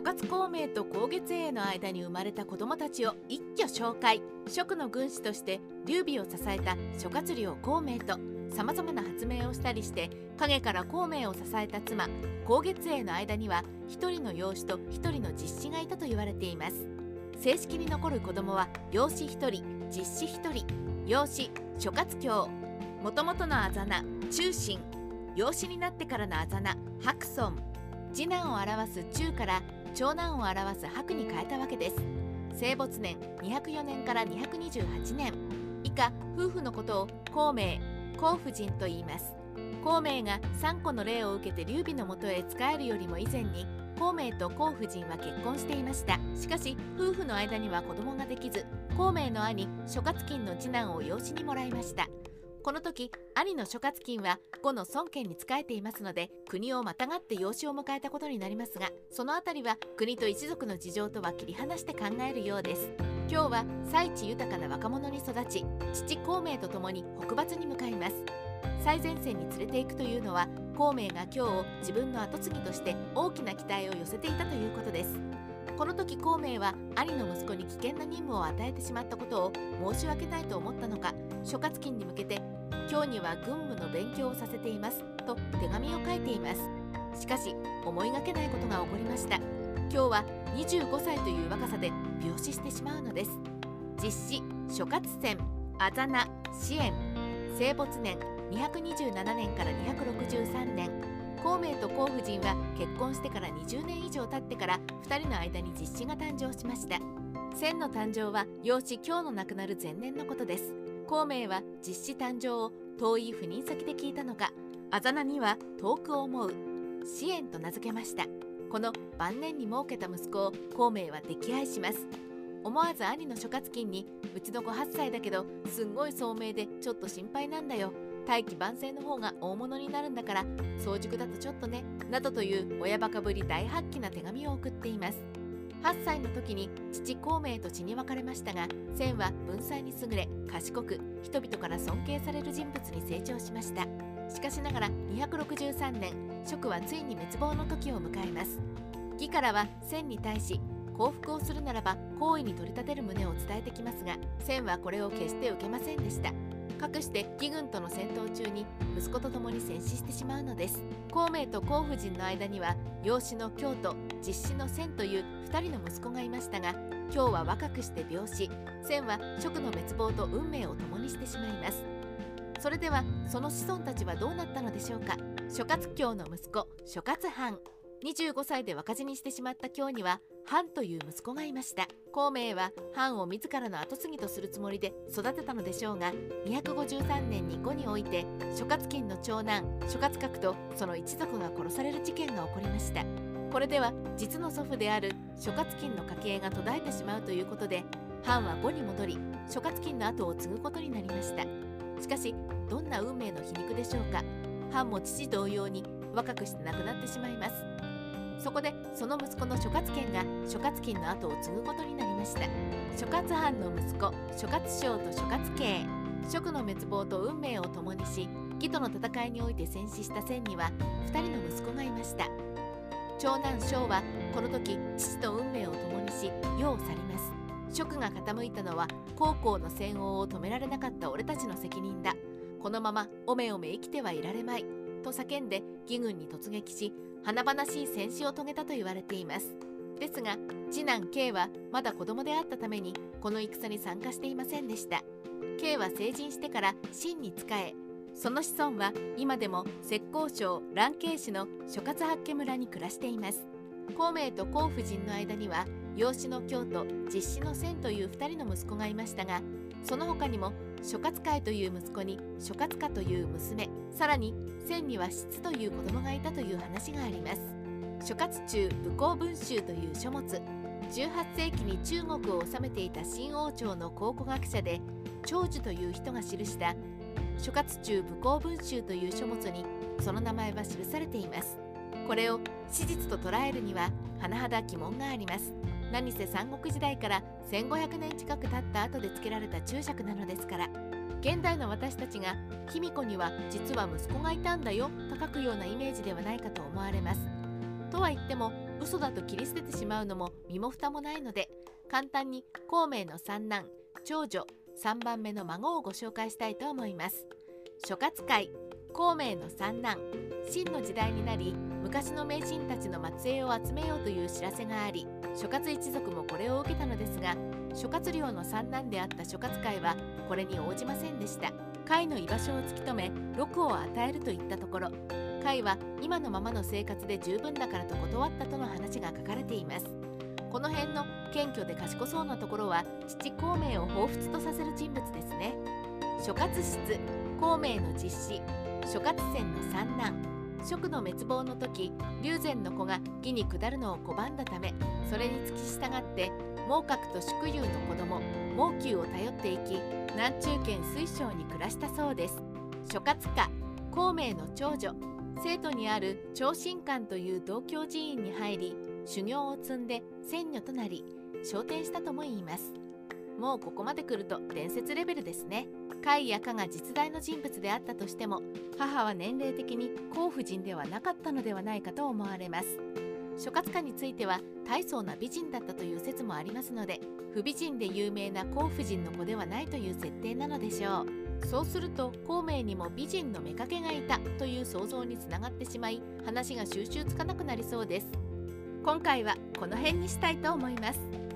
諸葛孔明と光月英の間に生まれた子供たちを一挙紹介。蜀の軍師として劉備を支えた諸葛亮孔明とさまざまな発明をしたりして影から孔明を支えた妻光月英の間には一人の養子と一人の実子がいたと言われています。正式に残る子供は養子一人実子一人養子諸葛京もともとのあざ名中心養子になってからのあざ名白村。次男を表す中から長男を表す白に変えたわけです。生没年204年から228年。以下夫婦のことを孔明孔夫人と言います。孔明が3個の例を受けて劉備のもとへ仕えるよりも以前に孔明と孔夫人は結婚していました。しかし夫婦の間には子供ができず孔明の兄諸葛金の次男を養子にもらいました。この時兄の諸葛金は呉の孫権に仕えていますので国をまたがって養子を迎えたことになりますがその辺りは国と一族の事情とは切り離して考えるようです。今日は最地豊かな若者に育ち父孔明と共に北伐に向かいます。最前線に連れて行くというのは孔明が今日を自分の跡継ぎとして大きな期待を寄せていたということです。この時孔明は兄の息子に危険な任務を与えてしまったことを申し訳ないと思ったのか諸葛金に向けて今日には軍務の勉強をさせていますと手紙を書いています。しかし思いがけないことが起こりました。今日は25歳という若さで病死してしまうのです。実施諸葛戦あざな支援生没年227年から263年。孔明と孔夫人は結婚してから20年以上経ってから2人の間に実子が誕生しました。千の誕生は養子今日の亡くなる前年のことです。孔明は実子誕生を遠い赴任先で聞いたのかあざなには遠くを思う。支援と名付けました。この晩年に設けた息子を孔明は溺愛します。思わず兄の諸葛金にうちの子8歳だけどすんごい聡明でちょっと心配なんだよ。大器晩成の方が大物になるんだから早熟だとちょっとねなどという親バカぶり大発揮な手紙を送っています。8歳の時に父孔明と血に別れましたが千は文才に優れ賢く人々から尊敬される人物に成長しました。しかしながら263年蜀はついに滅亡の時を迎えます。義からは千に対し降伏をするならば好意に取り立てる旨を伝えてきますが千はこれを決して受けませんでした。かくして義軍との戦闘中に息子と共に戦死してしまうのです。孔明と孔夫人の間には養子の京と実子の千という2人の息子がいましたが今日は若くして病死。千は蜀の滅亡と運命を共にしてしまいます。それではその子孫たちはどうなったのでしょうか。諸葛京の息子諸葛藩。25歳で若死にしてしまった京にはハンという息子がいました。孔明はハンを自らの後継ぎとするつもりで育てたのでしょうが253年に5において諸葛金の長男諸葛閣とその一族が殺される事件が起こりました。これでは実の祖父である諸葛金の家系が途絶えてしまうということでハンは5に戻り諸葛金の後を継ぐことになりました。しかしどんな運命の皮肉でしょうか。ハンも父同様に若くして亡くなってしまいます。そこでその息子の諸葛健が諸葛金の後を継ぐことになりました。諸葛藩の息子諸葛将と諸葛慶。蜀の滅亡と運命を共にし義との戦いにおいて戦死した千には2人の息子がいました。長男将はこの時父と運命を共にし世を去ります。蜀が傾いたのは高校の戦王を止められなかった俺たちの責任だ。このままおめおめ生きてはいられまい。と叫んで義軍に突撃し華々しい戦死を遂げたと言われています。ですが次男 K はまだ子供であったためにこの戦に参加していませんでした。K は成人してから秦に仕えその子孫は今でも浙江省蘭渓市の諸葛八家村に暮らしています。孔明と孔夫人の間には養子の京都実子の千という2人の息子がいましたがその他にも諸葛海という息子に諸葛家という娘さらに千には質という子供がいたという話があります。諸葛中武功文集という書物18世紀に中国を治めていた新王朝の考古学者で長寿という人が記した諸葛中武功文集という書物にその名前は記されています。これを史実と捉えるには甚だ疑問があります。何せ三国時代から1500年近く経った後で付けられた注釈なのですから。現代の私たちが卑弥呼には実は息子がいたんだよ。と書くようなイメージではないかと思われます。とは言っても嘘だと切り捨ててしまうのも身も蓋もないので簡単に孔明の三男長女3番目の孫をご紹介したいと思います。諸葛会孔明の三男秦の時代になり昔の名人たちの末裔を集めようという知らせがあり諸葛一族もこれを受けたのですが諸葛亮の三男であった諸葛会はこれに応じませんでした。甲の居場所を突き止め禄を与えると言ったところ甲は今のままの生活で十分だからと断ったとの話が書かれています。この辺の謙虚で賢そうなところは父孔明を彷彿とさせる人物ですね。諸葛室孔明の実子諸葛遷の三男蜀の滅亡の時龍禅の子が義に下るのを拒んだためそれに付き従って孟獲と祝友の子供孟久を頼っていき南中県水晶に暮らしたそうです。諸葛家孔明の長女生徒にある長信館という道教寺院に入り修行を積んで仙女となり昇天したとも言います。もうここまで来ると伝説レベルですね。甲斐やかが実在の人物であったとしても母は年齢的に皇夫人ではなかったのではないかと思われます。諸葛家については大層な美人だったという説もありますので不美人で有名な皇夫人の子ではないという設定なのでしょう。そうすると孔明にも美人の妾がいたという想像につながってしまい話が収集つかなくなりそうです。今回はこの辺にしたいと思います。